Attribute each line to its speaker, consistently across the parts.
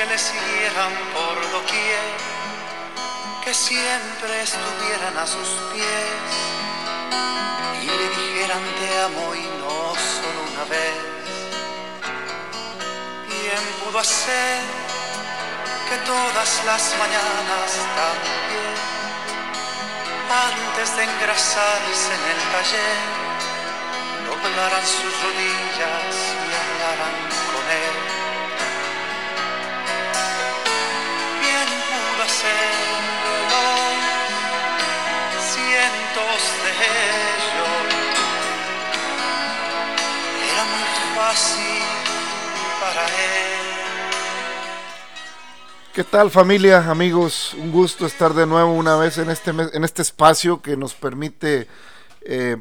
Speaker 1: que le siguieran por doquier, que siempre estuvieran a sus pies y le dijeran te amo y no solo una vez. Bien pudo hacer que todas las mañanas también, antes de engrasarse en el taller, doblaran sus rodillas y hablaran de ellos. Era muy fácil para él.
Speaker 2: ¿Qué tal familia, amigos? Un gusto estar de nuevo una vez en este, en este espacio que nos permite eh,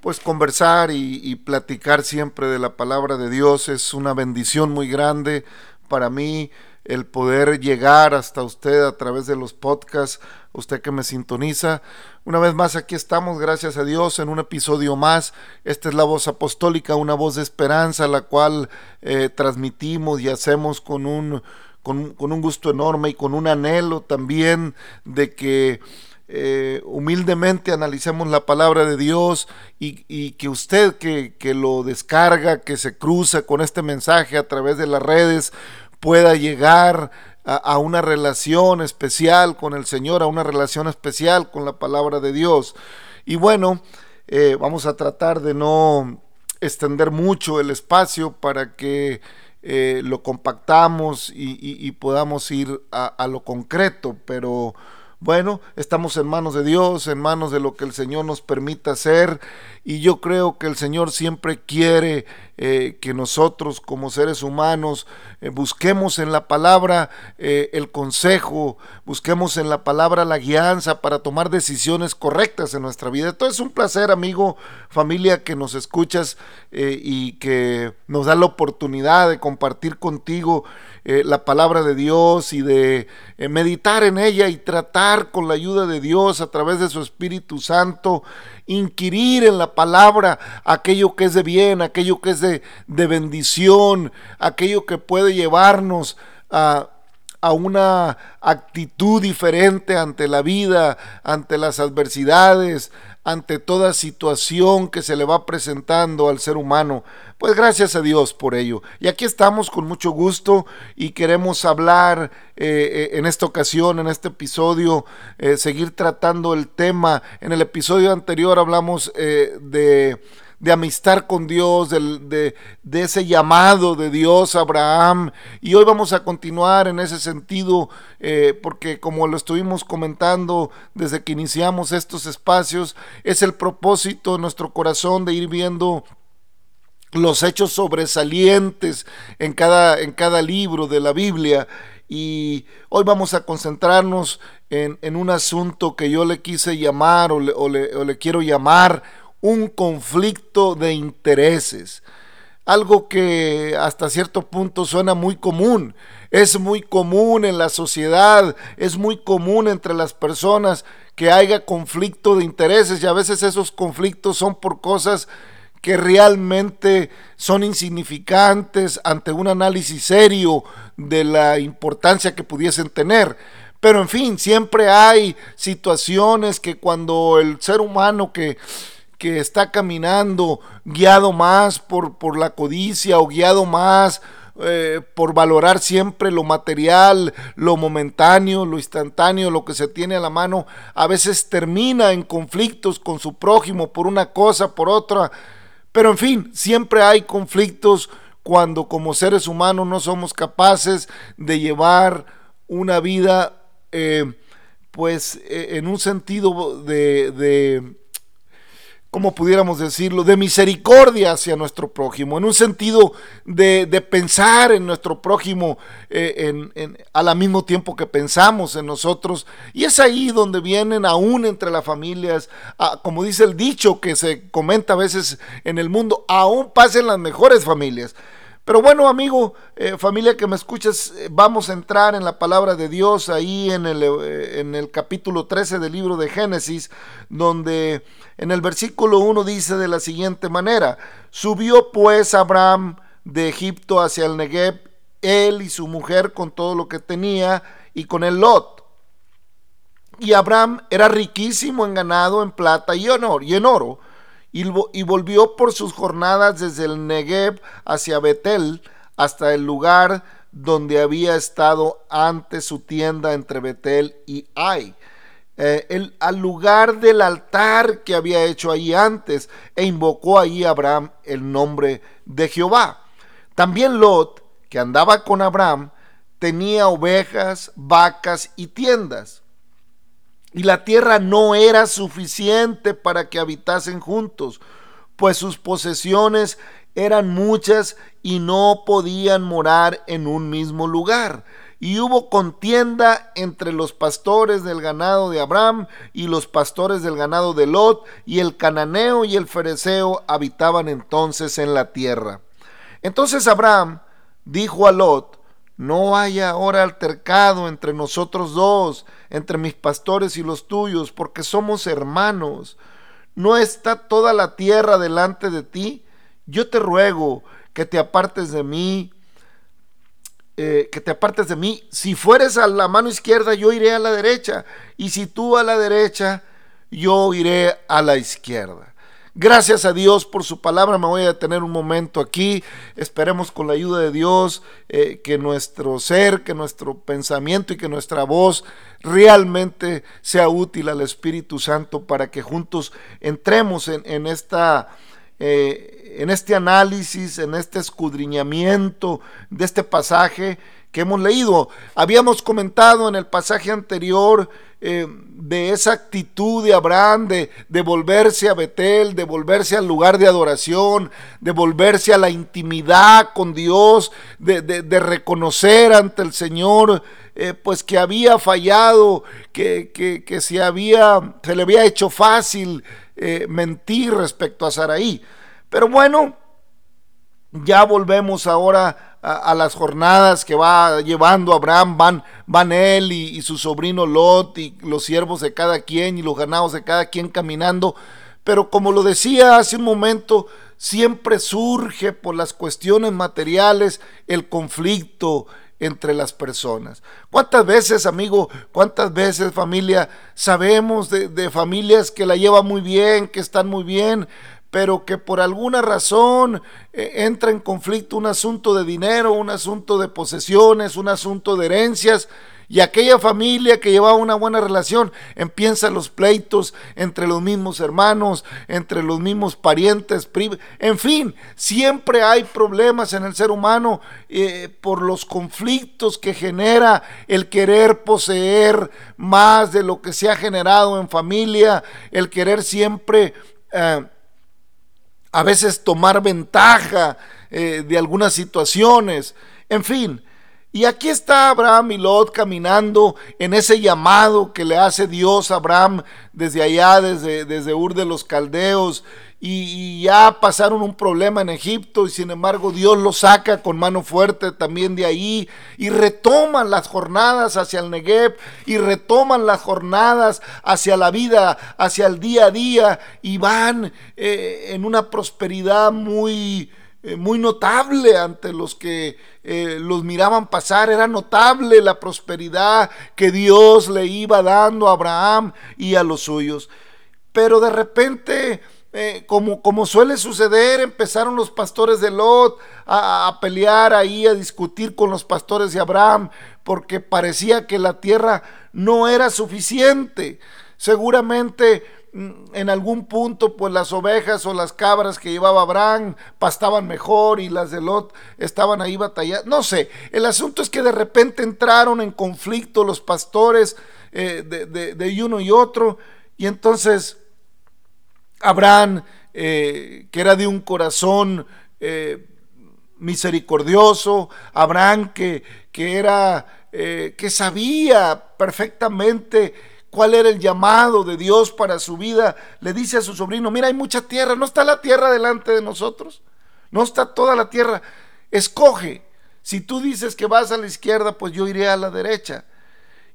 Speaker 2: pues conversar y platicar siempre de la palabra de Dios. Es una bendición muy grande para mí el poder llegar hasta usted a través de los podcasts, usted que me sintoniza. Una vez más aquí estamos, gracias a Dios, en un episodio más. Esta es la voz apostólica, una voz de esperanza, la cual eh, transmitimos y hacemos con un con, un- gusto enorme y con un anhelo también de que eh, humildemente analicemos la palabra de Dios y, y que usted que, que lo descarga, que se cruza con este mensaje a través de las redes, pueda llegar a, una relación especial con el Señor, a una relación especial con la palabra de Dios. Y bueno, eh, vamos a tratar de no extender mucho el espacio para que eh, lo compactamos y podamos ir a, a lo concreto, pero bueno, estamos en manos de Dios, en manos de lo que el Señor nos permita hacer y yo creo que el Señor siempre quiere eh, que nosotros como seres humanos eh, busquemos en la palabra eh, el consejo, busquemos en la palabra la guianza para tomar decisiones correctas en nuestra vida. Entonces es un placer, amigo, familia, que nos escuchas y que nos da la oportunidad de compartir contigo eh, la palabra de Dios y de eh, meditar en ella y tratar con la ayuda de Dios a través de su Espíritu Santo, inquirir en la palabra aquello que es de bien, aquello que es de, de bendición, aquello que puede llevarnos a a una actitud diferente ante la vida, ante las adversidades, ante toda situación que se le va presentando al ser humano. Pues gracias a Dios por ello. Y aquí estamos con mucho gusto y queremos hablar eh, eh, en esta ocasión, en este episodio, eh, seguir tratando el tema. En el episodio anterior hablamos de de amistad con Dios, del- de, de ese llamado de Dios a Abraham. Y hoy vamos a continuar en ese sentido, eh, porque como lo estuvimos comentando desde que iniciamos estos espacios, es el propósito de nuestro corazón de ir viendo los hechos sobresalientes en cada, en cada libro de la Biblia. Y hoy vamos a concentrarnos en, en un asunto que yo le quise llamar o le- o le quiero llamar un conflicto de intereses. Algo que hasta cierto punto suena muy común. Es muy común en la sociedad, es muy común entre las personas que haya conflicto de intereses y a veces esos conflictos son por cosas que realmente son insignificantes ante un análisis serio de la importancia que pudiesen tener. Pero en fin, siempre hay situaciones que cuando el ser humano que, que está caminando guiado más por, por la codicia o guiado más eh, por valorar siempre lo material, lo momentáneo, lo instantáneo, lo que se tiene a la mano, a veces termina en conflictos con su prójimo por una cosa, por otra. Pero en fin, siempre hay conflictos cuando como seres humanos no somos capaces de llevar una vida, eh, pues eh, en un sentido de ¿cómo pudiéramos decirlo?, de misericordia hacia nuestro prójimo, en un sentido de, pensar en nuestro prójimo eh, al mismo tiempo que pensamos en nosotros. Y es ahí donde vienen aún entre las familias, como dice el dicho que se comenta a veces en el mundo, aún pasen las mejores familias. Pero bueno, amigo, eh, familia que me escuchas, eh, vamos a entrar en la palabra de Dios ahí en el, eh, en capítulo 13 del libro de Génesis, donde en el versículo 1 dice de la siguiente manera, subió pues Abraham de Egipto hacia el Negev, él y su mujer con todo lo que tenía, y con el Lot. Y Abraham era riquísimo en ganado, en plata y, honor, y en oro, y, volvió por sus jornadas desde el Negev hacia Betel, hasta el lugar donde había estado antes su tienda entre Betel y Ai. Eh, el, al lugar del altar que había hecho ahí antes e invocó ahí Abraham el nombre de Jehová. También Lot, que andaba con Abraham, tenía ovejas, vacas y tiendas. Y la tierra no era suficiente para que habitasen juntos, pues sus posesiones eran muchas y no podían morar en un mismo lugar. Y hubo contienda entre los pastores del ganado de Abraham y los pastores del ganado de Lot, y el cananeo y el fereceo habitaban entonces en la tierra. Entonces Abraham dijo a Lot, no haya ahora altercado entre nosotros dos, entre mis pastores y los tuyos, porque somos hermanos. ¿No está toda la tierra delante de ti? Yo te ruego que te apartes de mí, eh, que te apartes de mí. Si fueres a la mano izquierda, yo iré a la derecha. Y si tú a la derecha, yo iré a la izquierda. Gracias a Dios por su palabra. Me voy a detener un momento aquí. Esperemos con la ayuda de Dios eh, que nuestro ser, que nuestro pensamiento y que nuestra voz realmente sea útil al Espíritu Santo para que juntos entremos en, esta... Eh, en este análisis, en este escudriñamiento de este pasaje que hemos leído. Habíamos comentado en el pasaje anterior eh, de esa actitud de Abraham de, volverse a Betel, de volverse al lugar de adoración, de volverse a la intimidad con Dios, de, de, reconocer ante el Señor eh, pues que había fallado, que, que, que, se, había, se le había hecho fácil eh, mentir respecto a Saraí. Pero bueno, ya volvemos ahora a, las jornadas que va llevando Abraham, van, van él y, su sobrino Lot y los siervos de cada quien y los ganados de cada quien caminando. Pero como lo decía hace un momento, siempre surge por las cuestiones materiales el conflicto entre las personas. ¿Cuántas veces, amigo, cuántas veces familia, sabemos de, de familias que la llevan muy bien, que están muy bien, pero que por alguna razón eh, entra en conflicto un asunto de dinero, un asunto de posesiones, un asunto de herencias, y aquella familia que llevaba una buena relación empiezan los pleitos entre los mismos hermanos, entre los mismos parientes, en fin, siempre hay problemas en el ser humano eh, por los conflictos que genera el querer poseer más de lo que se ha generado en familia, el querer siempre... Eh, a veces tomar ventaja eh, de algunas situaciones, en fin. Y aquí está Abraham y Lot caminando en ese llamado que le hace Dios a Abraham desde allá, desde, desde Ur de los Caldeos, y, ya pasaron un problema en Egipto y sin embargo Dios los saca con mano fuerte también de ahí y retoman las jornadas hacia el Negev y retoman las jornadas hacia la vida, hacia el día a día y van eh, en una prosperidad muy... Eh, muy notable ante los que eh, los miraban pasar. Era notable la prosperidad que Dios le iba dando a Abraham y a los suyos. Pero de repente eh, como, como, suele suceder, empezaron los pastores de Lot a, pelear ahí, a discutir con los pastores de Abraham, porque parecía que la tierra no era suficiente. Seguramente mm, en algún punto, pues las ovejas o las cabras que llevaba Abraham pastaban mejor y las de Lot estaban ahí batallando. No sé, el asunto es que de repente entraron en conflicto los pastores eh, de, de uno y otro, y entonces Abraham, eh, que era de un corazón eh, misericordioso, Abraham que, que era, eh, que sabía perfectamente cuál era el llamado de Dios para su vida, le dice a su sobrino, mira, hay mucha tierra, no está la tierra delante de nosotros, no está toda la tierra, escoge, si tú dices que vas a la izquierda, pues yo iré a la derecha.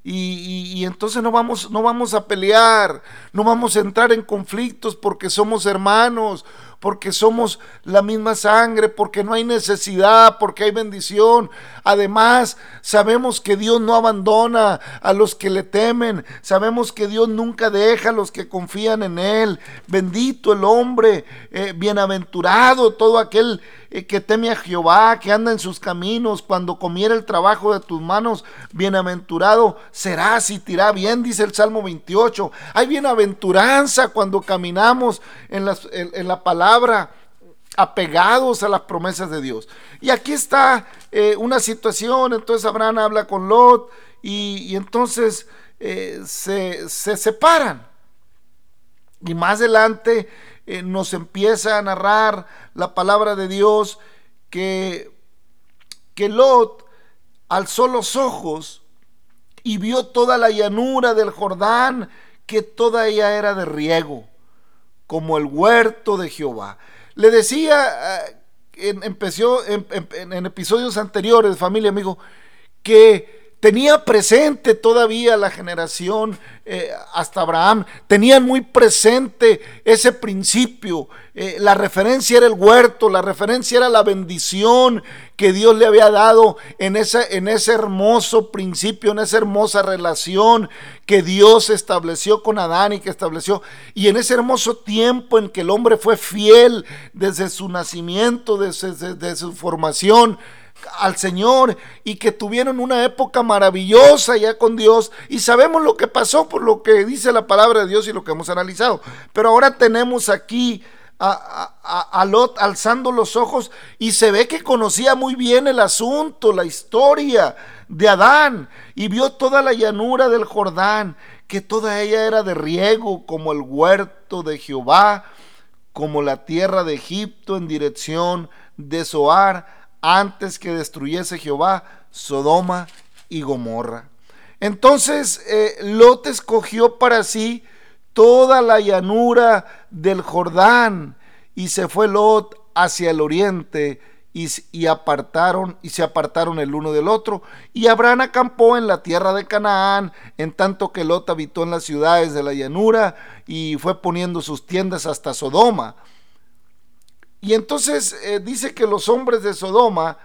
Speaker 2: Y, entonces no vamos, no vamos a pelear, no vamos a entrar en conflictos porque somos hermanos, porque somos la misma sangre, porque no hay necesidad, porque hay bendición. Además, sabemos que Dios no abandona a los que le temen, sabemos que Dios nunca deja a los que confían en Él. Bendito el hombre, eh, bienaventurado todo aquel eh, que teme a Jehová, que anda en sus caminos, cuando comiera el trabajo de tus manos, bienaventurado serás y tirá bien, dice el Salmo 28. Hay bienaventuranza cuando caminamos en, la palabra apegados a las promesas de Dios. Y aquí está eh, una situación, entonces Abraham habla con Lot y, entonces eh, se, se, separan. Y más adelante eh, nos empieza a narrar la palabra de Dios que, que Lot alzó los ojos y vio toda la llanura del Jordán, que toda ella era de riego, como el huerto de Jehová. Le decía eh, en, empezó, en, en, episodios anteriores, familia, amigo, que tenía presente todavía la generación eh, hasta Abraham, tenían muy presente ese principio. Eh, la referencia era el huerto, la referencia era la bendición que Dios le había dado en ese, en ese hermoso principio, en esa hermosa relación que Dios estableció con Adán y que estableció. Y en ese hermoso tiempo en que el hombre fue fiel desde su nacimiento, desde, desde su formación al Señor y que tuvieron una época maravillosa ya con Dios y sabemos lo que pasó por lo que dice la palabra de Dios y lo que hemos analizado. Pero ahora tenemos aquí a, a, Lot alzando los ojos y se ve que conocía muy bien el asunto, la historia de Adán y vio toda la llanura del Jordán, que toda ella era de riego como el huerto de Jehová, como la tierra de Egipto en dirección de Zoar antes que destruyese Jehová Sodoma y Gomorra. Entonces eh, Lot escogió para sí toda la llanura del Jordán y se fue Lot hacia el oriente y, y, apartaron y se apartaron el uno del otro y Abraham acampó en la tierra de Canaán en tanto que Lot habitó en las ciudades de la llanura y fue poniendo sus tiendas hasta Sodoma y entonces eh, dice que los hombres de Sodoma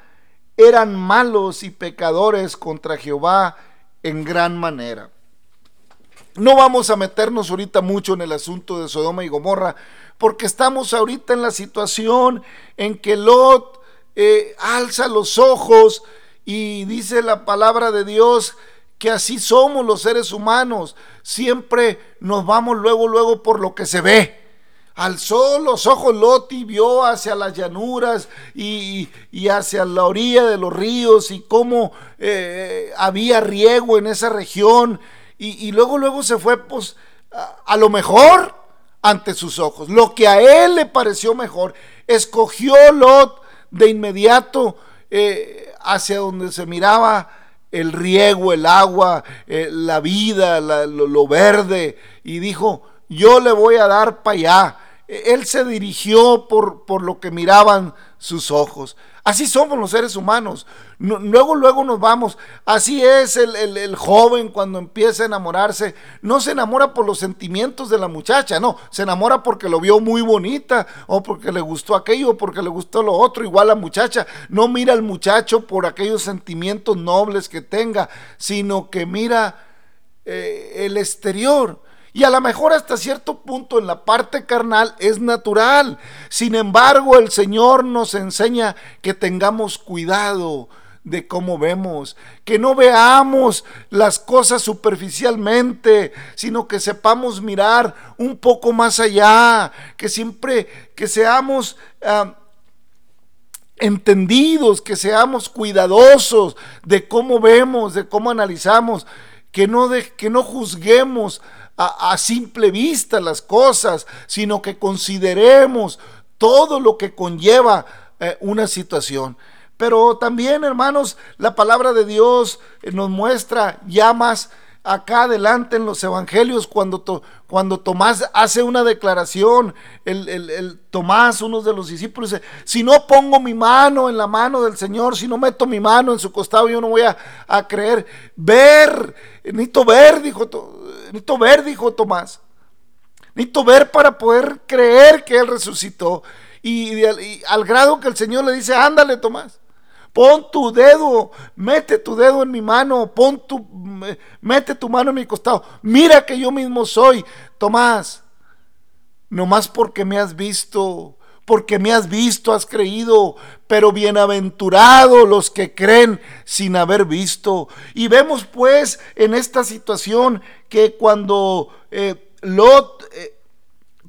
Speaker 2: eran malos y pecadores contra Jehová en gran manera. No vamos a meternos ahorita mucho en el asunto de Sodoma y Gomorra, porque estamos ahorita en la situación en que Lot eh, alza los ojos y dice la palabra de Dios que así somos los seres humanos. Siempre nos vamos luego, luego por lo que se ve. Alzó los ojos Lot y vio hacia las llanuras y, hacia la orilla de los ríos y cómo eh, había riego en esa región. Y, luego, luego se fue, pues, a, lo mejor ante sus ojos. Lo que a él le pareció mejor. Escogió Lot de inmediato eh, hacia donde se miraba el riego, el agua, eh, la vida, lo verde. Y dijo, yo le voy a dar para allá él se dirigió por, por lo que miraban sus ojos. Así somos los seres humanos. luego, luego nos vamos. Así es el, joven cuando empieza a enamorarse. No se enamora por los sentimientos de la muchacha, no. Se enamora porque lo vio muy bonita, o porque le gustó aquello, o porque le gustó lo otro. Igual la muchacha no mira al muchacho por aquellos sentimientos nobles que tenga, sino que mira eh, el exterior. Y a lo mejor hasta cierto punto en la parte carnal es natural. Sin embargo, el Señor nos enseña que tengamos cuidado de cómo vemos, que no veamos las cosas superficialmente, sino que sepamos mirar un poco más allá, que siempre que seamos ah, entendidos, que seamos cuidadosos de cómo vemos, de cómo analizamos, que no, de, que no juzguemos a, simple vista las cosas, sino que consideremos todo lo que conlleva eh, una situación. Pero también, hermanos, la palabra de Dios eh, nos muestra ya más acá adelante en los evangelios cuando, cuando Tomás hace una declaración, el, Tomás, uno de los discípulos, dice, si no pongo mi mano en la mano del Señor, si no meto mi mano en su costado, yo no voy a, a creer. Ver, necesito ver, dijo, necesito ver, dijo Tomás. Necesito ver para poder creer que Él resucitó. Y, al grado que el Señor le dice, ándale Tomás, pon tu dedo, mete tu dedo en mi mano, pon tu, mete tu mano en mi costado. Mira que yo mismo soy. Tomás, nomás porque me has visto, porque me has visto, has creído, pero bienaventurados los que creen sin haber visto. Y vemos pues en esta situación que cuando eh, Lot eh,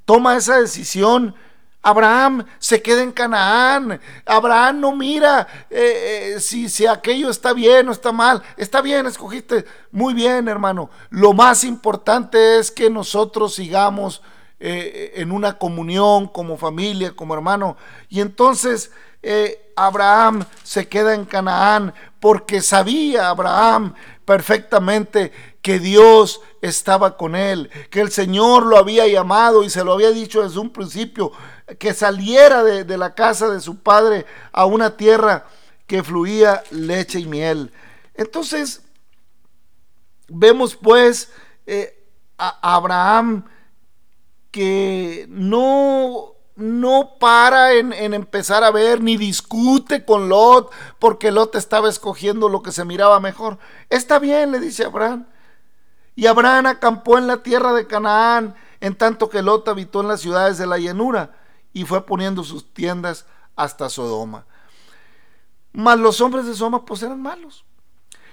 Speaker 2: toma esa decisión, Abraham se queda en Canaán. Abraham no mira eh, si, si, aquello está bien o está mal. Está bien, escogiste. Muy bien, hermano. Lo más importante es que nosotros sigamos eh, en una comunión como familia, como hermano. Y entonces eh, Abraham se queda en Canaán porque sabía Abraham perfectamente que Dios estaba con él, que el Señor lo había llamado y se lo había dicho desde un principio, que saliera de, la casa de su padre a una tierra que fluía leche y miel. Entonces, vemos pues eh, a Abraham que no, no para en, en, empezar a ver ni discute con Lot porque Lot estaba escogiendo lo que se miraba mejor. Está bien, le dice Abraham. Y Abraham acampó en la tierra de Canaán, en tanto que Lot habitó en las ciudades de la llanura y fue poniendo sus tiendas hasta Sodoma. Mas los hombres de Sodoma pues eran malos.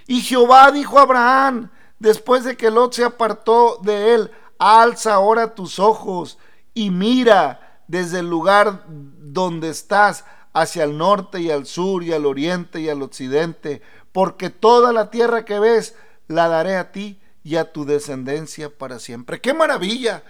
Speaker 2: Y Jehová dijo a Abraham, después de que Lot se apartó de él, alza ahora tus ojos y mira desde el lugar donde estás hacia el norte y al sur y al oriente y al occidente, porque toda la tierra que ves la daré a ti y a tu descendencia para siempre. ¡Qué maravilla!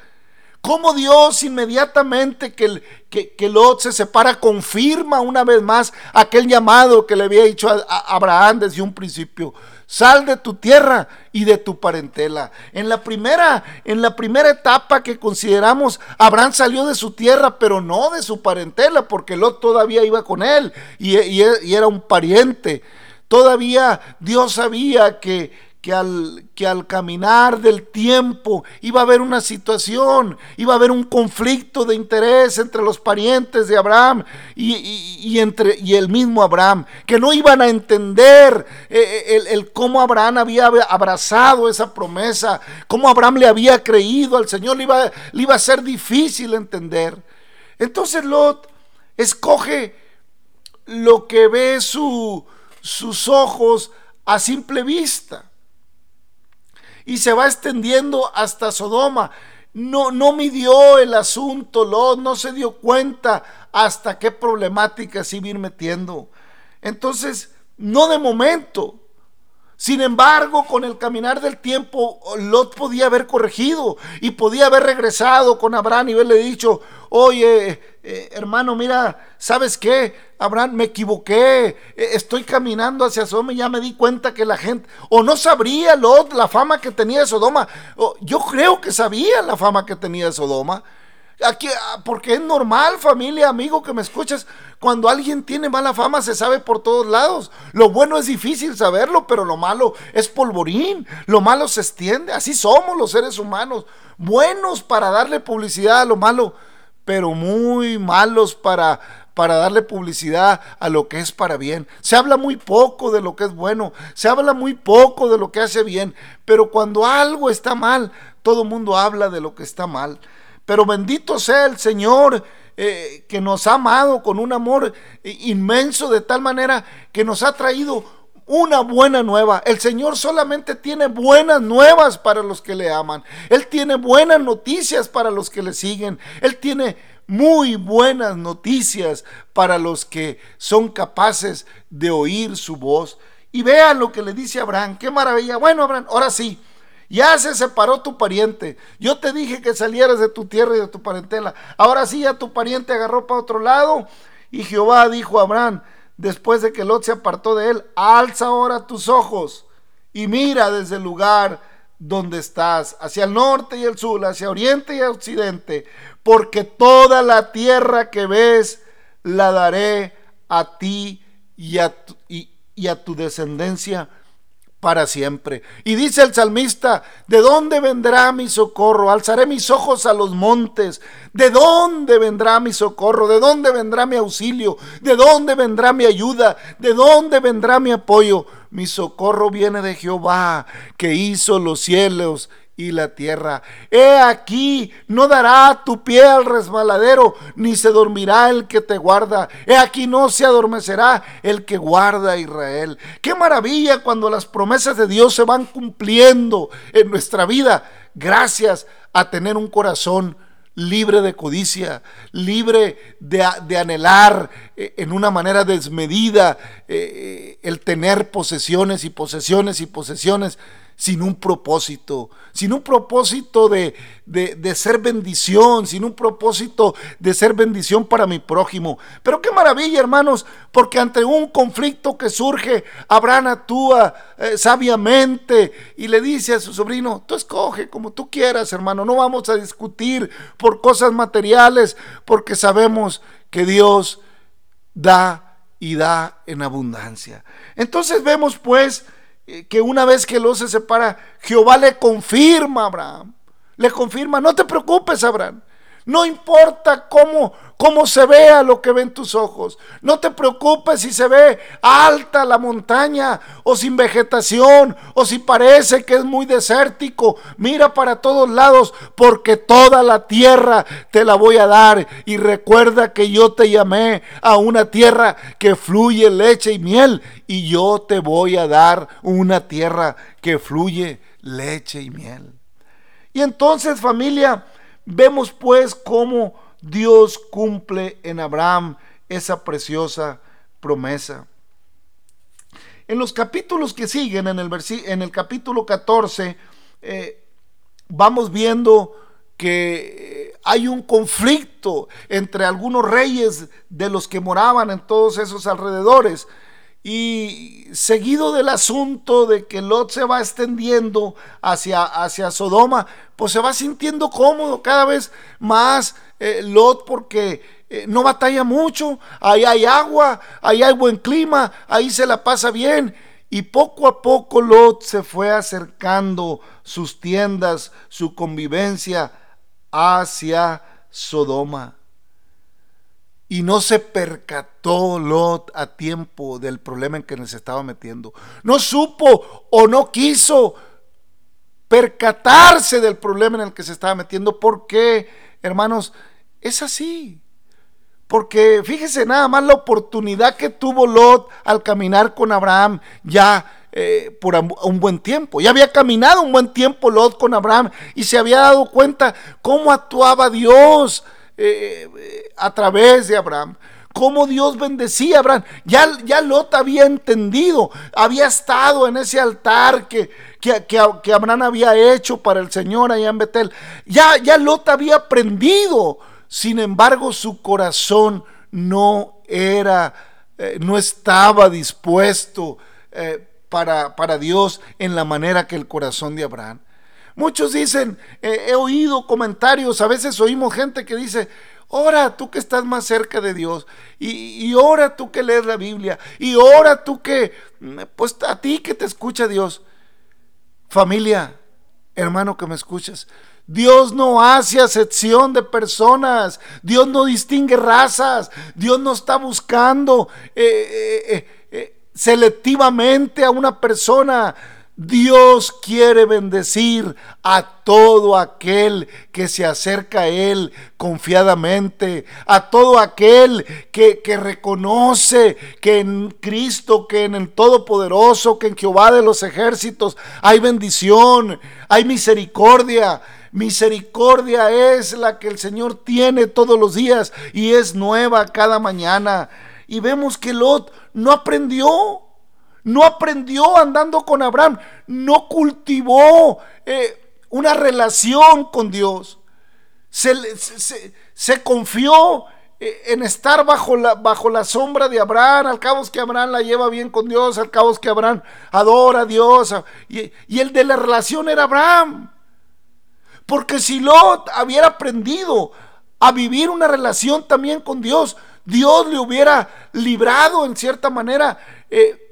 Speaker 2: Cómo Dios inmediatamente que, que, Lot se separa confirma una vez más aquel llamado que le había dicho a, Abraham desde un principio. Sal de tu tierra y de tu parentela. En la primera, en la primera etapa que consideramos, Abraham salió de su tierra, pero no de su parentela, porque Lot todavía iba con él y era un pariente. Todavía Dios sabía que, que al, que al caminar del tiempo iba a haber una situación, iba a haber un conflicto de interés entre los parientes de Abraham y, entre, y el mismo Abraham, que no iban a entender eh, eh, el, cómo Abraham había abrazado esa promesa, cómo Abraham le había creído al Señor, le iba, le iba a ser difícil entender. Entonces Lot escoge lo que ve su, sus ojos a simple vista y se va extendiendo hasta Sodoma. No, no midió el asunto, Lot, no se dio cuenta hasta qué problemática se iba ir metiendo. Entonces, no de momento. Sin embargo, con el caminar del tiempo, Lot podía haber corregido y podía haber regresado con Abraham y haberle dicho, oye, eh, hermano, mira, ¿sabes qué? Abraham, me equivoqué, eh, estoy caminando hacia Sodoma y ya me di cuenta que la gente, o no sabría Lot la fama que tenía de Sodoma, yo creo que sabía la fama que tenía de Sodoma. Aquí, ah, porque es normal, familia, amigo, que me escuchas. Cuando alguien tiene mala fama, se sabe por todos lados. Lo bueno es difícil saberlo, pero lo malo es polvorín. Lo malo se extiende. Así somos los seres humanos. Buenos para darle publicidad a lo malo pero muy malos para, para darle publicidad a lo que es para bien. Se habla muy poco de lo que es bueno, se habla muy poco de lo que hace bien, pero cuando algo está mal, todo el mundo habla de lo que está mal. Pero bendito sea el Señor eh, que nos ha amado con un amor inmenso de tal manera que nos ha traído una buena nueva. El Señor solamente tiene buenas nuevas para los que le aman. Él tiene buenas noticias para los que le siguen. Él tiene muy buenas noticias para los que son capaces de oír su voz. Y vean lo que le dice Abraham. Qué maravilla. Bueno, Abraham, ahora sí. Ya se separó tu pariente. Yo te dije que salieras de tu tierra y de tu parentela. Ahora sí, ya tu pariente agarró para otro lado. Y Jehová dijo a Abraham, después de que Lot se apartó de él, alza ahora tus ojos y mira desde el lugar donde estás, hacia el norte y el sur, hacia oriente y occidente, porque toda la tierra que ves la daré a ti y a tu, y a tu descendencia para siempre. Y dice el salmista, ¿de dónde vendrá mi socorro? Alzaré mis ojos a los montes. ¿De dónde vendrá mi socorro? ¿De dónde vendrá mi auxilio? ¿De dónde vendrá mi ayuda? ¿De dónde vendrá mi apoyo? Mi socorro viene de Jehová, que hizo los cielos y la tierra. He aquí, no dará tu pie al resbaladero, ni se dormirá el que te guarda. He aquí, no se adormecerá el que guarda a Israel. Qué maravilla cuando las promesas de Dios se van cumpliendo en nuestra vida, gracias a tener un corazón libre de codicia, libre de, anhelar eh, en una manera desmedida eh, el tener posesiones y posesiones y posesiones sin un propósito, sin un propósito de, de, ser bendición, sin un propósito de ser bendición para mi prójimo. Pero qué maravilla, hermanos, porque ante un conflicto que surge, Abraham actúa eh, sabiamente y le dice a su sobrino, tú escoge como tú quieras, hermano, no vamos a discutir por cosas materiales, porque sabemos que Dios da y da en abundancia. Entonces vemos pues, que una vez que lo se separa, Jehová le confirma a Abraham. Le confirma, no te preocupes, Abraham. No importa cómo, cómo se vea lo que ven tus ojos. No te preocupes si se ve alta la montaña o sin vegetación o si parece que es muy desértico. Mira para todos lados porque toda la tierra te la voy a dar. Y recuerda que yo te llamé a una tierra que fluye leche y miel. Y yo te voy a dar una tierra que fluye leche y miel. Y entonces familia, Vemos pues cómo Dios cumple en Abraham esa preciosa promesa. En los capítulos que siguen, en el, en el capítulo 14, eh, vamos viendo que hay un conflicto entre algunos reyes de los que moraban en todos esos alrededores. Y seguido del asunto de que Lot se va extendiendo hacia, hacia Sodoma, pues se va sintiendo cómodo cada vez más eh, Lot porque eh, no batalla mucho, ahí hay agua, ahí hay buen clima, ahí se la pasa bien. Y poco a poco Lot se fue acercando sus tiendas, su convivencia hacia Sodoma. Y no se percató Lot a tiempo del problema en que se estaba metiendo. No supo o no quiso percatarse del problema en el que se estaba metiendo. ¿Por qué, hermanos? Es así. Porque fíjese nada más la oportunidad que tuvo Lot al caminar con Abraham ya eh, por un buen tiempo. Ya había caminado un buen tiempo Lot con Abraham y se había dado cuenta cómo actuaba Dios eh, a través de Abraham. Cómo Dios bendecía a Abraham. Ya, ya Lot había entendido, había estado en ese altar que, que, Abraham había hecho para el Señor allá en Betel. Ya, ya Lot había aprendido. Sin embargo, su corazón no era, eh, no estaba dispuesto eh, para, para Dios en la manera que el corazón de Abraham. Muchos dicen, he oído comentarios, a veces oímos gente que dice, ora tú que estás más cerca de Dios, y, y ora tú que lees la Biblia, y ora tú que, pues a ti que te escucha Dios. Familia, hermano que me escuchas, Dios no hace acepción de personas, Dios no distingue razas, Dios no está buscando eh, eh, eh, selectivamente a una persona. Dios quiere bendecir a todo aquel que se acerca a Él confiadamente, a todo aquel que, reconoce que en Cristo, que en el Todopoderoso, que en Jehová de los ejércitos hay bendición, hay misericordia. Misericordia es la que el Señor tiene todos los días y es nueva cada mañana. Y vemos que Lot no aprendió no aprendió andando con Abraham, no cultivó eh, una relación con Dios. Se, confió eh, en estar bajo la, bajo la sombra de Abraham, al cabo es que Abraham la lleva bien con Dios, al cabo es que Abraham adora a Dios, y, y el de la relación era Abraham. Porque si Lot hubiera aprendido a vivir una relación también con Dios, Dios le hubiera librado en cierta manera eh,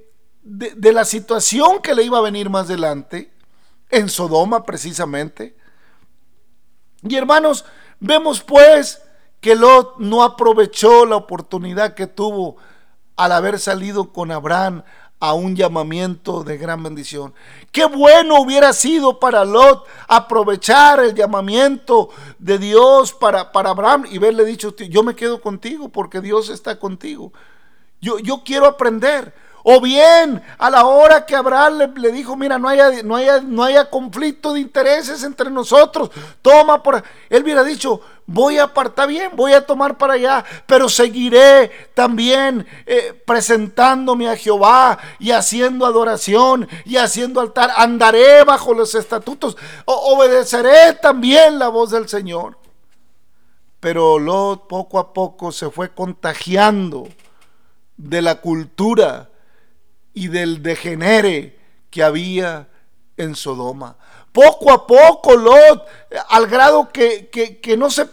Speaker 2: de, la situación que le iba a venir más adelante, en Sodoma precisamente. Y hermanos, vemos pues que Lot no aprovechó la oportunidad que tuvo al haber salido con Abraham a un llamamiento de gran bendición. Qué bueno hubiera sido para Lot aprovechar el llamamiento de Dios para, para Abraham y verle dicho, yo me quedo contigo porque Dios está contigo. Yo, yo quiero aprender. O bien, a la hora que Abraham le, dijo, mira, no haya, no, haya, no haya conflicto de intereses entre nosotros, toma por... Él hubiera dicho, voy a apartar bien, voy a tomar para allá, pero seguiré también eh, presentándome a Jehová y haciendo adoración y haciendo altar. Andaré bajo los estatutos, obedeceré también la voz del Señor. Pero Lot poco a poco se fue contagiando de la cultura y del degenere que había en Sodoma. Poco a poco Lot, al grado que, no, se,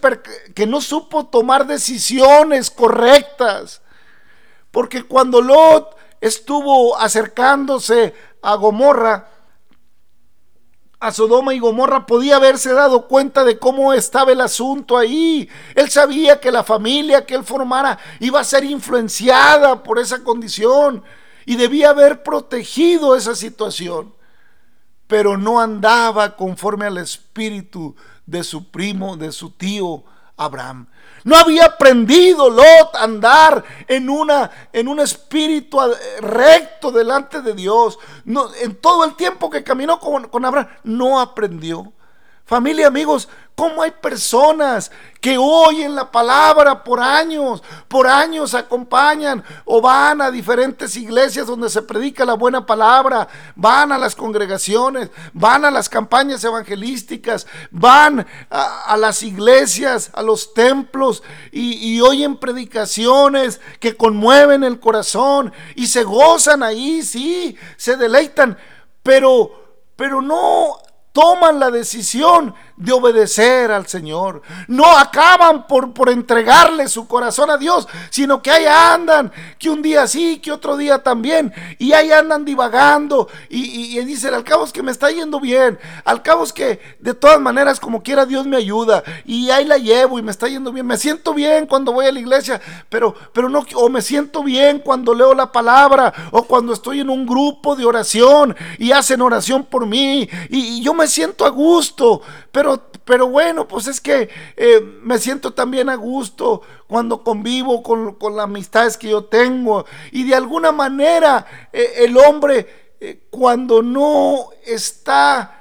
Speaker 2: que no supo tomar decisiones correctas. Porque cuando Lot estuvo acercándose a Gomorra, a Sodoma y Gomorra podía haberse dado cuenta de cómo estaba el asunto ahí. Él sabía que la familia que él formara iba a ser influenciada por esa condición y debía haber protegido esa situación, pero no andaba conforme al espíritu de su primo, de su tío Abraham. No había aprendido Lot a andar en, una, en un espíritu recto delante de Dios. No, en todo el tiempo que caminó con, con Abraham, no aprendió. Familia, amigos, ¿cómo hay personas que oyen la palabra por años, por años acompañan o van a diferentes iglesias donde se predica la buena palabra, van a las congregaciones, van a las campañas evangelísticas, van a, las iglesias, a los templos y, y oyen predicaciones que conmueven el corazón y se gozan ahí, sí, se deleitan, pero, pero no toman la decisión de obedecer al Señor. No acaban por, por entregarle su corazón a Dios, sino que ahí andan, que un día sí, que otro día también, y ahí andan divagando y, y, dicen, al cabo es que me está yendo bien, al cabo es que de todas maneras como quiera Dios me ayuda, y ahí la llevo y me está yendo bien, me siento bien cuando voy a la iglesia, pero, pero no, o me siento bien cuando leo la palabra, o cuando estoy en un grupo de oración y hacen oración por mí, y, y yo me siento a gusto, pero, pero bueno, pues es que eh, me siento también a gusto cuando convivo con, las amistades que yo tengo. Y de alguna manera eh, el hombre eh, cuando no está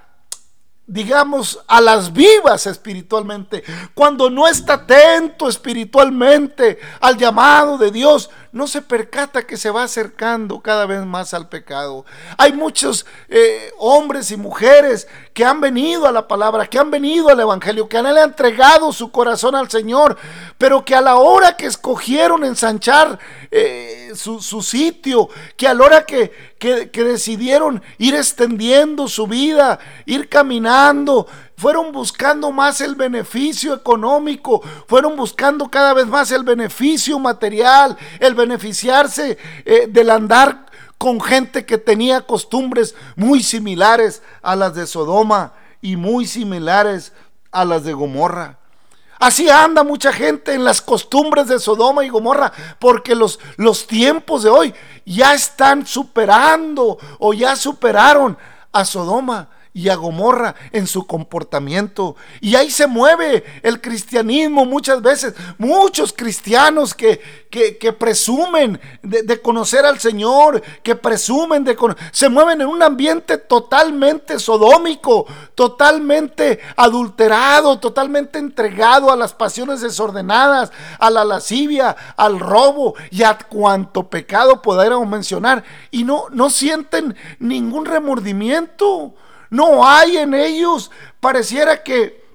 Speaker 2: digamos, a las vivas espiritualmente, cuando no está atento espiritualmente al llamado de Dios, no se percata que se va acercando cada vez más al pecado. Hay muchos eh, hombres y mujeres que han venido a la palabra, que han venido al Evangelio, que han entregado su corazón al Señor, pero que a la hora que escogieron ensanchar eh, su, sitio, que a la hora que, que, que decidieron ir extendiendo su vida, ir caminando, fueron buscando más el beneficio económico, fueron buscando cada vez más el beneficio material, el beneficiarse eh, del andar con gente que tenía costumbres muy similares a las de Sodoma y muy similares a las de Gomorra. Así anda mucha gente en las costumbres de Sodoma y Gomorra, porque los, los tiempos de hoy ya están superando o ya superaron a Sodoma y a Gomorra en su comportamiento. Y ahí se mueve el cristianismo muchas veces. Muchos cristianos que, que, presumen de, conocer al Señor, que presumen de se mueven en un ambiente totalmente sodómico, totalmente adulterado, totalmente entregado a las pasiones desordenadas, a la lascivia, al robo y a cuanto pecado podamos mencionar. Y no, no sienten ningún remordimiento no hay en ellos. Pareciera que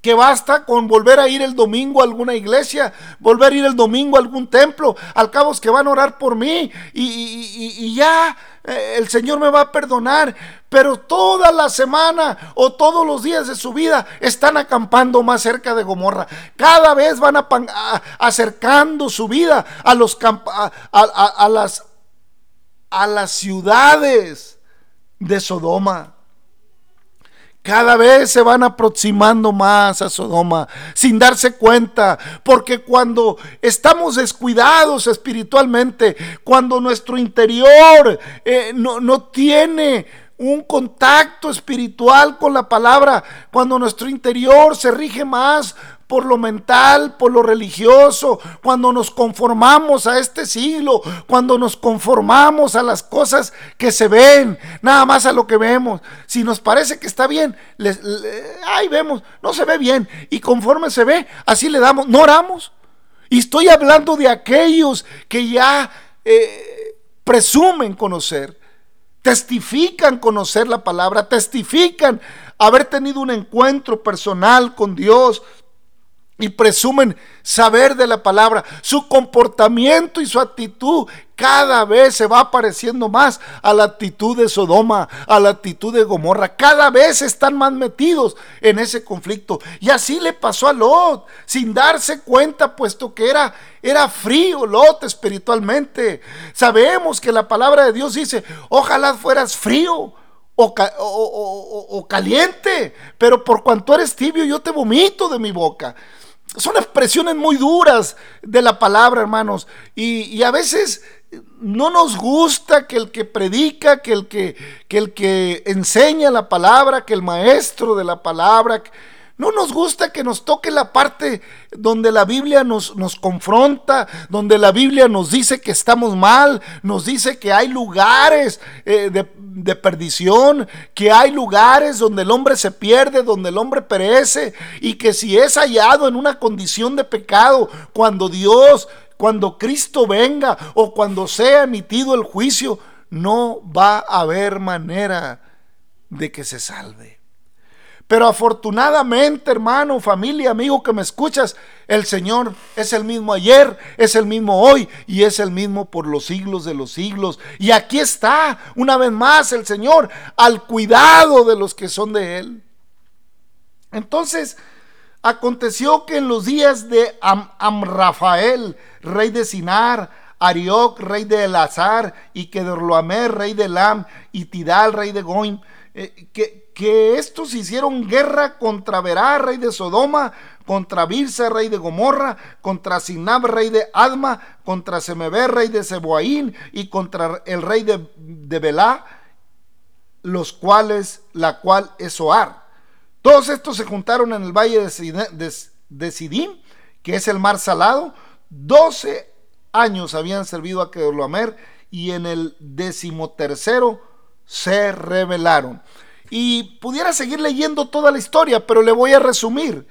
Speaker 2: que basta con volver a ir el domingo a alguna iglesia, volver a ir el domingo a algún templo, al cabo es que van a orar por mí y, ya eh, el Señor me va a perdonar, pero toda la semana o todos los días de su vida están acampando más cerca de Gomorra, cada vez van acercando su vida a, los a, a las a las ciudades de Sodoma. Cada vez se van aproximando más a Sodoma sin darse cuenta, porque cuando estamos descuidados espiritualmente, cuando nuestro interior eh, no, no tiene un contacto espiritual con la palabra, cuando nuestro interior se rige más por lo mental, por lo religioso, cuando nos conformamos a este siglo, cuando nos conformamos a las cosas que se ven, nada más a lo que vemos. Si nos parece que está bien, les, ahí vemos, no se ve bien. Y conforme se ve, así le damos, no oramos. Y estoy hablando de aquellos que ya eh, presumen conocer, testifican conocer la palabra, testifican haber tenido un encuentro personal con Dios, y presumen saber de la palabra. Su comportamiento y su actitud cada vez se va pareciendo más a la actitud de Sodoma, a la actitud de Gomorra. Cada vez están más metidos en ese conflicto. Y así le pasó a Lot, sin darse cuenta, puesto que era, era frío Lot espiritualmente. Sabemos que la palabra de Dios dice, ojalá fueras frío. O, o, caliente, pero por cuanto eres tibio, yo te vomito de mi boca son expresiones muy duras de la palabra, hermanos. Y, a veces no nos gusta que el que predica, que el que, que el que enseña la palabra, que el maestro de la palabra, no nos gusta que nos toque la parte donde la Biblia nos, nos, confronta, donde la Biblia nos dice que estamos mal, nos dice que hay lugares eh, de, de, perdición, que hay lugares donde el hombre se pierde, donde el hombre perece, y que si es hallado en una condición de pecado, cuando Dios, cuando Cristo venga o cuando sea emitido el juicio, no va a haber manera de que se salve. Pero afortunadamente, hermano, familia, amigo que me escuchas, el Señor es el mismo ayer, es el mismo hoy y es el mismo por los siglos de los siglos. Y aquí está, una vez más, el Señor al cuidado de los que son de Él. Entonces, aconteció que en los días de Amrafael, rey de Sinar, Arioc, rey de Elazar, y Kedorloamer, rey de Lam, y Tidal, rey de Goim, eh, que, estos hicieron guerra contra Verá, rey de Sodoma, contra Birsa, rey de Gomorra, contra Sinab, rey de Adma, contra Semebe, rey de Seboaín, y contra el rey de, Belá, los cuales, la cual es Soar. Todos estos se juntaron en el valle de, Sidim, que es el mar salado. Doce años habían servido a Kedorlaomer y en el decimotercero se rebelaron. Y pudiera seguir leyendo toda la historia, pero le voy a resumir.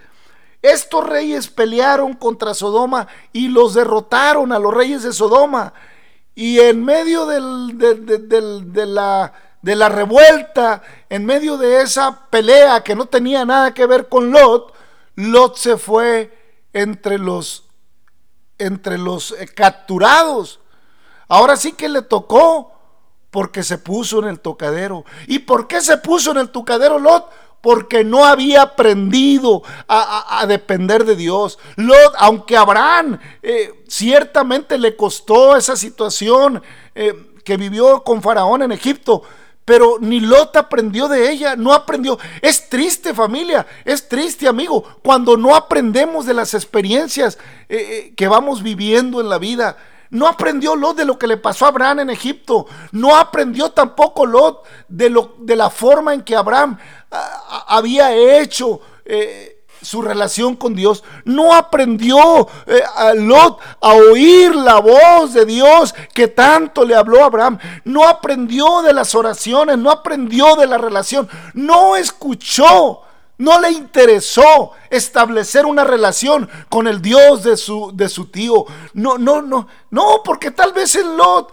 Speaker 2: Estos reyes pelearon contra Sodoma y los derrotaron a los reyes de Sodoma. Y en medio de, la, de la revuelta, en medio de esa pelea que no tenía nada que ver con Lot, Lot se fue entre los, entre los eh, capturados. Ahora sí que le tocó porque se puso en el tocadero. ¿Y por qué se puso en el tocadero Lot? Porque no había aprendido a, depender de Dios. Lot, aunque Abraham eh, ciertamente le costó esa situación eh, que vivió con Faraón en Egipto, pero ni Lot aprendió de ella, no aprendió. Es triste familia, es triste amigo, cuando no aprendemos de las experiencias eh, que vamos viviendo en la vida. No aprendió Lot de lo que le pasó a Abraham en Egipto. No aprendió tampoco Lot de, lo, de la forma en que Abraham había hecho eh, su relación con Dios. No aprendió eh, a Lot a oír la voz de Dios que tanto le habló a Abraham. No aprendió de las oraciones. No aprendió de la relación. No escuchó no le interesó establecer una relación con el Dios de su, de su tío. No, no, no, no, porque tal vez en Lot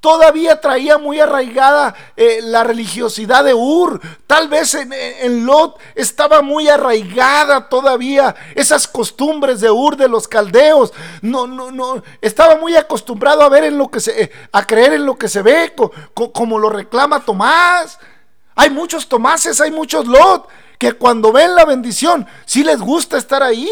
Speaker 2: todavía traía muy arraigada eh, la religiosidad de Ur. Tal vez en, Lot estaba muy arraigada todavía esas costumbres de Ur de los caldeos. No, no, no. Estaba muy acostumbrado a ver en lo que se, a creer en lo que se ve, como lo reclama Tomás. Hay muchos Tomases, hay muchos Lot que cuando ven la bendición, si les gusta estar ahí.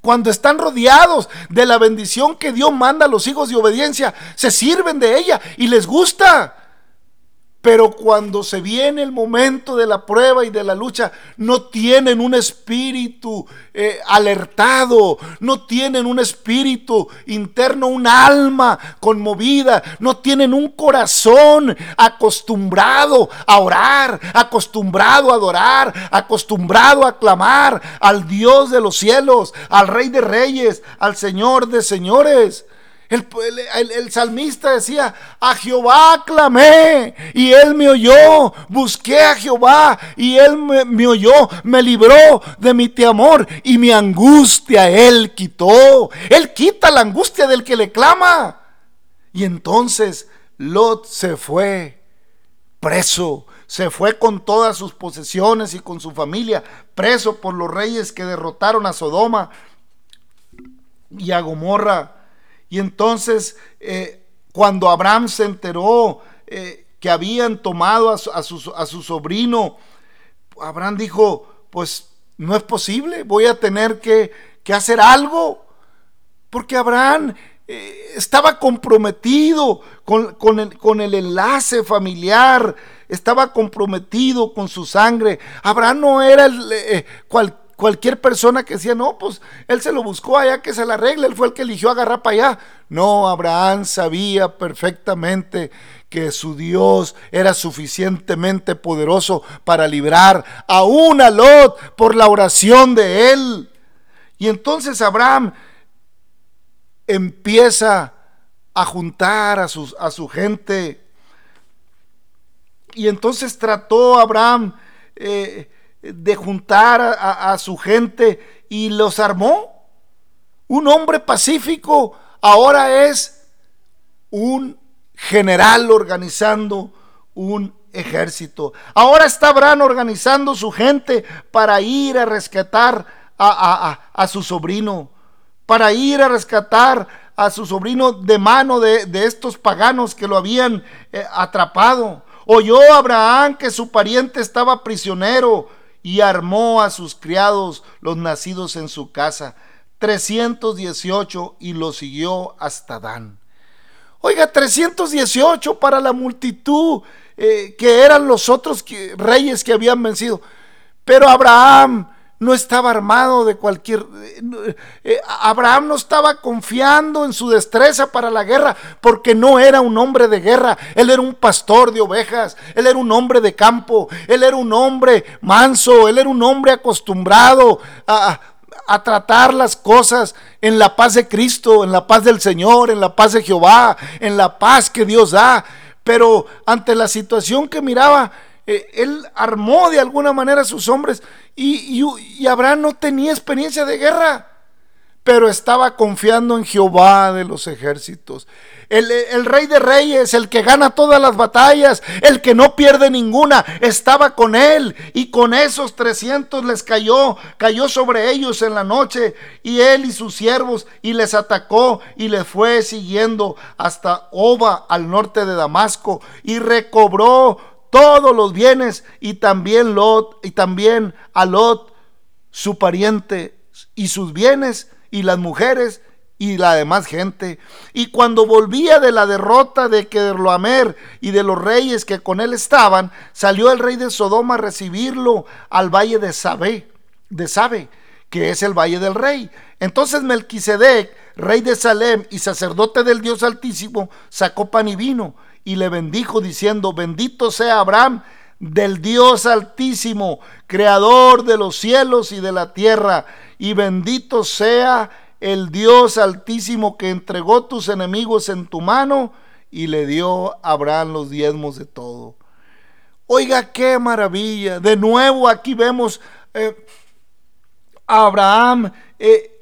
Speaker 2: Cuando están rodeados de la bendición que Dios manda a los hijos de obediencia, se sirven de ella y les gusta. Pero cuando se viene el momento de la prueba y de la lucha, no tienen un espíritu eh, alertado, no tienen un espíritu interno, un alma conmovida, no tienen un corazón acostumbrado a orar, acostumbrado a adorar, acostumbrado a clamar al Dios de los cielos, al Rey de Reyes, al Señor de Señores. El, salmista decía, a Jehová clamé y él me oyó, busqué a Jehová y él me, oyó, me libró de mi temor y mi angustia él quitó. Él quita la angustia del que le clama. Y entonces Lot se fue preso, se fue con todas sus posesiones y con su familia, preso por los reyes que derrotaron a Sodoma y a Gomorra y entonces, eh, cuando Abraham se enteró eh, que habían tomado a su, sobrino, Abraham dijo, pues no es posible, voy a tener que, hacer algo. Porque Abraham eh, estaba comprometido con, el, enlace familiar, estaba comprometido con su sangre. Abraham no era el, cualquier persona que decía, no, pues él se lo buscó allá que se la arregle, él fue el que eligió agarrar para allá. No, Abraham sabía perfectamente que su Dios era suficientemente poderoso para librar a a Lot por la oración de él. Y entonces Abraham empieza a juntar a, a su gente. Y entonces trató Abraham eh, de juntar a, su gente y los armó. Un hombre pacífico ahora es un general organizando un ejército. Ahora está Abraham organizando su gente para ir a rescatar a, su sobrino, para ir a rescatar a su sobrino de mano de, estos paganos que lo habían eh, atrapado. Oyó Abraham que su pariente estaba prisionero y armó a sus criados los nacidos en su casa, 318 y lo siguió hasta Dan. Oiga, 318 para la multitud eh, que eran los otros reyes que habían vencido. Pero Abraham no estaba armado de cualquier... Eh, eh, Abraham no estaba confiando en su destreza para la guerra porque no era un hombre de guerra, él era un pastor de ovejas, él era un hombre de campo, él era un hombre manso, él era un hombre acostumbrado a, a tratar las cosas en la paz de Cristo, en la paz del Señor, en la paz de Jehová, en la paz que Dios da. Pero ante la situación que miraba, eh, él armó de alguna manera a sus hombres y, Abraham no tenía experiencia de guerra, pero estaba confiando en Jehová de los ejércitos. El, el, rey de reyes, el que gana todas las batallas, el que no pierde ninguna, estaba con él y con esos 300 les cayó, cayó sobre ellos en la noche y él y sus siervos y les atacó y les fue siguiendo hasta Oba al norte de Damasco y recobró todos los bienes y también Lot y también a Lot su pariente y sus bienes y las mujeres y la demás gente. Y cuando volvía de la derrota de Kederloamer y de los reyes que con él estaban, salió el rey de Sodoma a recibirlo al valle de Sabe, de Sabe, que es el valle del rey. Entonces Melquisedec, rey de Salem y sacerdote del Dios Altísimo, sacó pan y vino y le bendijo diciendo, bendito sea Abraham del Dios Altísimo, creador de los cielos y de la tierra, y bendito sea el Dios Altísimo que entregó tus enemigos en tu mano y le dio a Abraham los diezmos de todo. Oiga, qué maravilla. De nuevo aquí vemos eh, a Abraham eh,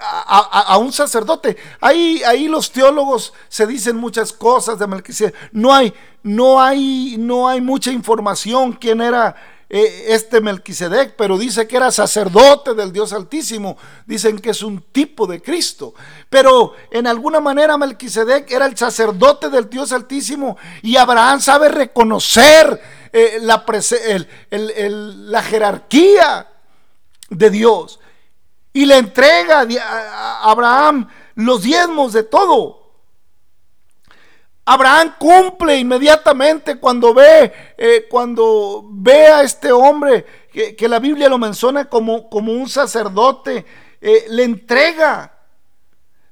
Speaker 2: a, un sacerdote. Ahí, ahí los teólogos se dicen muchas cosas de Melquisedec. No hay, no hay, no hay mucha información quién era eh, este Melquisedec, pero dice que era sacerdote del Dios Altísimo. Dicen que es un tipo de Cristo. Pero en alguna manera Melquisedec era el sacerdote del Dios Altísimo y Abraham sabe reconocer eh, la, la jerarquía de Dios. Y le entrega a Abraham los diezmos de todo. Abraham cumple inmediatamente cuando ve, eh, cuando ve a este hombre que, la Biblia lo menciona como, como un sacerdote, eh, le entrega,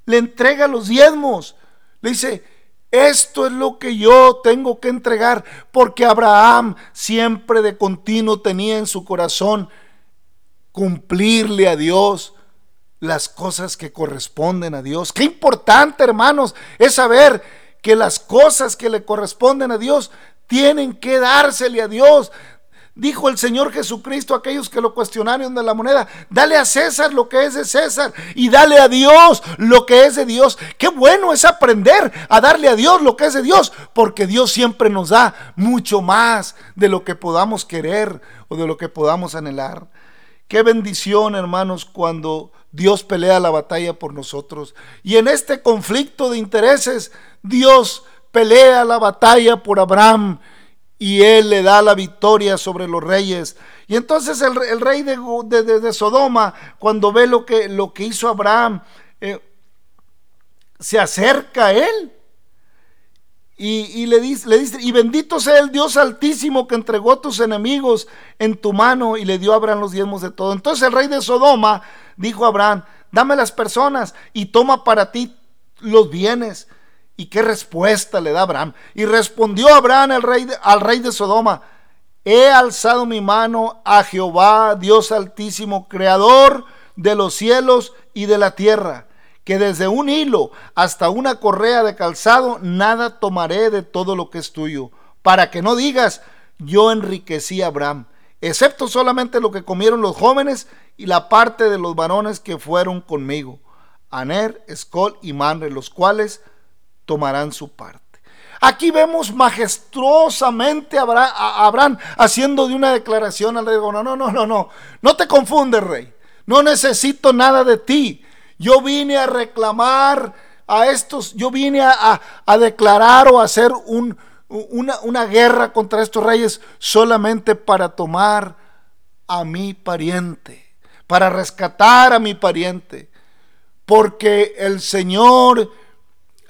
Speaker 2: le entrega los diezmos. Le dice, esto es lo que yo tengo que entregar, porque Abraham siempre de continuo tenía en su corazón cumplirle a Dios las cosas que corresponden a Dios. Qué importante, hermanos, es saber que las cosas que le corresponden a Dios tienen que dársele a Dios. Dijo el Señor Jesucristo a aquellos que lo cuestionaron de la moneda, dale a César lo que es de César y dale a Dios lo que es de Dios. Qué bueno es aprender a darle a Dios lo que es de Dios, porque Dios siempre nos da mucho más de lo que podamos querer o de lo que podamos anhelar. Qué bendición, hermanos, cuando Dios pelea la batalla por nosotros. Y en este conflicto de intereses, Dios pelea la batalla por Abraham y él le da la victoria sobre los reyes. Y entonces el, rey de, Sodoma, cuando ve lo que, lo que hizo Abraham, eh, se acerca a él y, le, dice, y bendito sea el Dios altísimo que entregó a tus enemigos en tu mano y le dio a Abraham los diezmos de todo. Entonces el rey de Sodoma dijo a Abraham, dame las personas y toma para ti los bienes. ¿Y qué respuesta le da Abraham? Y respondió Abraham al rey, al rey de Sodoma, he alzado mi mano a Jehová, Dios altísimo, creador de los cielos y de la tierra que desde un hilo hasta una correa de calzado, nada tomaré de todo lo que es tuyo, para que no digas, yo enriquecí a Abraham, excepto solamente lo que comieron los jóvenes y la parte de los varones que fueron conmigo, Aner, Escol y Manre, los cuales tomarán su parte. Aquí vemos majestuosamente a Abraham haciendo de una declaración al rey. No, no, no, no, no. No te confundes, rey. No necesito nada de ti. Yo vine a reclamar a estos, yo vine a, declarar o a hacer un, una, una guerra contra estos reyes solamente para tomar a mi pariente, para rescatar a mi pariente, porque el Señor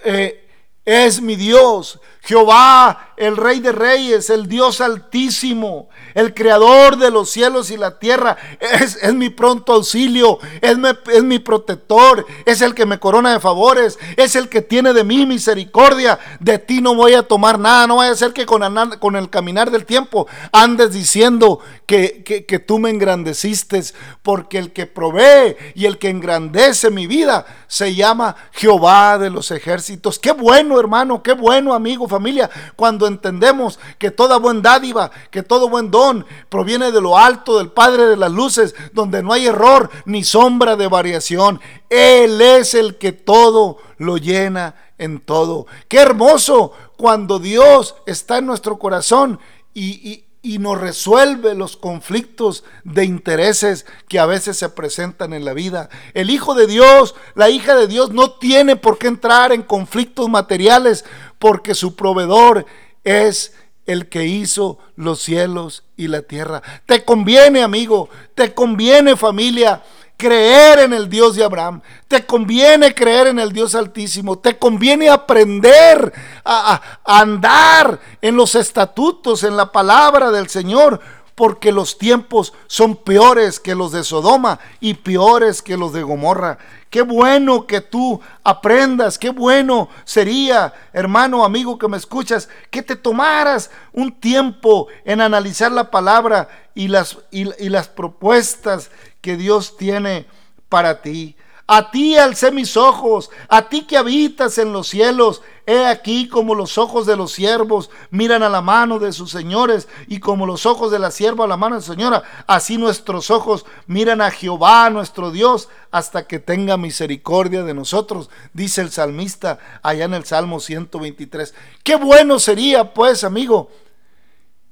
Speaker 2: eh, es mi Dios, Jehová, el Rey de Reyes, el Dios altísimo, el Creador de los cielos y la tierra, es, mi pronto auxilio, es mi, es mi, protector, es el que me corona de favores, es el que tiene de mí misericordia. De ti no voy a tomar nada, no vaya a ser que con, con el caminar del tiempo andes diciendo que, que, que tú me engrandeciste, porque el que provee y el que engrandece mi vida se llama Jehová de los ejércitos. Qué bueno, hermano, qué bueno, amigo familia, cuando entendemos que toda buen dádiva, que todo buen don proviene de lo alto del Padre de las luces, donde no hay error ni sombra de variación. Él es el que todo lo llena en todo. Qué hermoso cuando Dios está en nuestro corazón y, y nos resuelve los conflictos de intereses que a veces se presentan en la vida. El Hijo de Dios, la hija de Dios no tiene por qué entrar en conflictos materiales porque su proveedor es el que hizo los cielos y la tierra. Te conviene, amigo, te conviene, familia, creer en el Dios de Abraham. Te conviene creer en el Dios Altísimo. Te conviene aprender a, andar en los estatutos, en la palabra del Señor porque los tiempos son peores que los de Sodoma y peores que los de Gomorra. Qué bueno que tú aprendas, qué bueno sería, hermano, amigo que me escuchas, que te tomaras un tiempo en analizar la palabra y las, y, las propuestas que Dios tiene para ti. A ti alcé mis ojos, a ti que habitas en los cielos. He aquí como los ojos de los siervos miran a la mano de sus señores y como los ojos de la sierva a la mano de su señora, así nuestros ojos miran a Jehová nuestro Dios hasta que tenga misericordia de nosotros, dice el salmista allá en el Salmo 123. Qué bueno sería pues, amigo,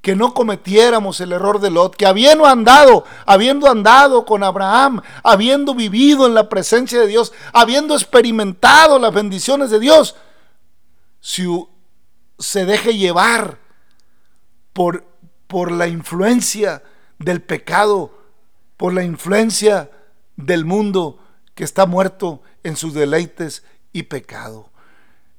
Speaker 2: que no cometiéramos el error de Lot, que habiendo andado, habiendo andado con Abraham, habiendo vivido en la presencia de Dios, habiendo experimentado las bendiciones de Dios, si se deje llevar por, por la influencia del pecado, por la influencia del mundo que está muerto en sus deleites y pecado.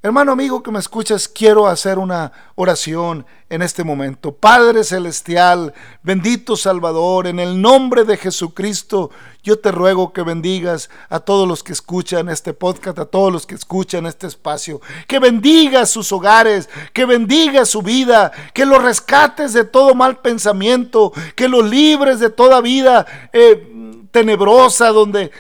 Speaker 2: Hermano amigo que me escuchas, quiero hacer una oración en este momento. Padre Celestial, bendito Salvador, en el nombre de Jesucristo, yo te ruego que bendigas a todos los que escuchan este podcast, a todos los que escuchan este espacio, que bendigas sus hogares, que bendiga su vida, que los rescates de todo mal pensamiento, que los libres de toda vida eh, tenebrosa, donde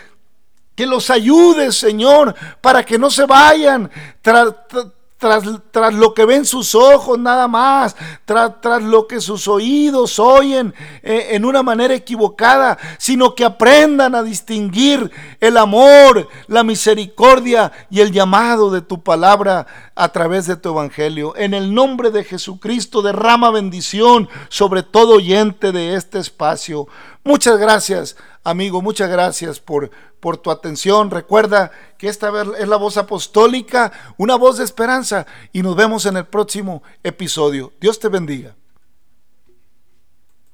Speaker 2: que los ayudes, Señor, para que no se vayan tras, lo que ven sus ojos nada más, tras, tras lo que sus oídos oyen eh, en una manera equivocada, sino que aprendan a distinguir el amor, la misericordia y el llamado de tu palabra a través de tu evangelio. En el nombre de Jesucristo derrama bendición sobre todo oyente de este espacio. Muchas gracias, amigo, muchas gracias por, por tu atención. Recuerda que esta es la voz apostólica, una voz de esperanza y nos vemos en el próximo episodio. Dios te bendiga.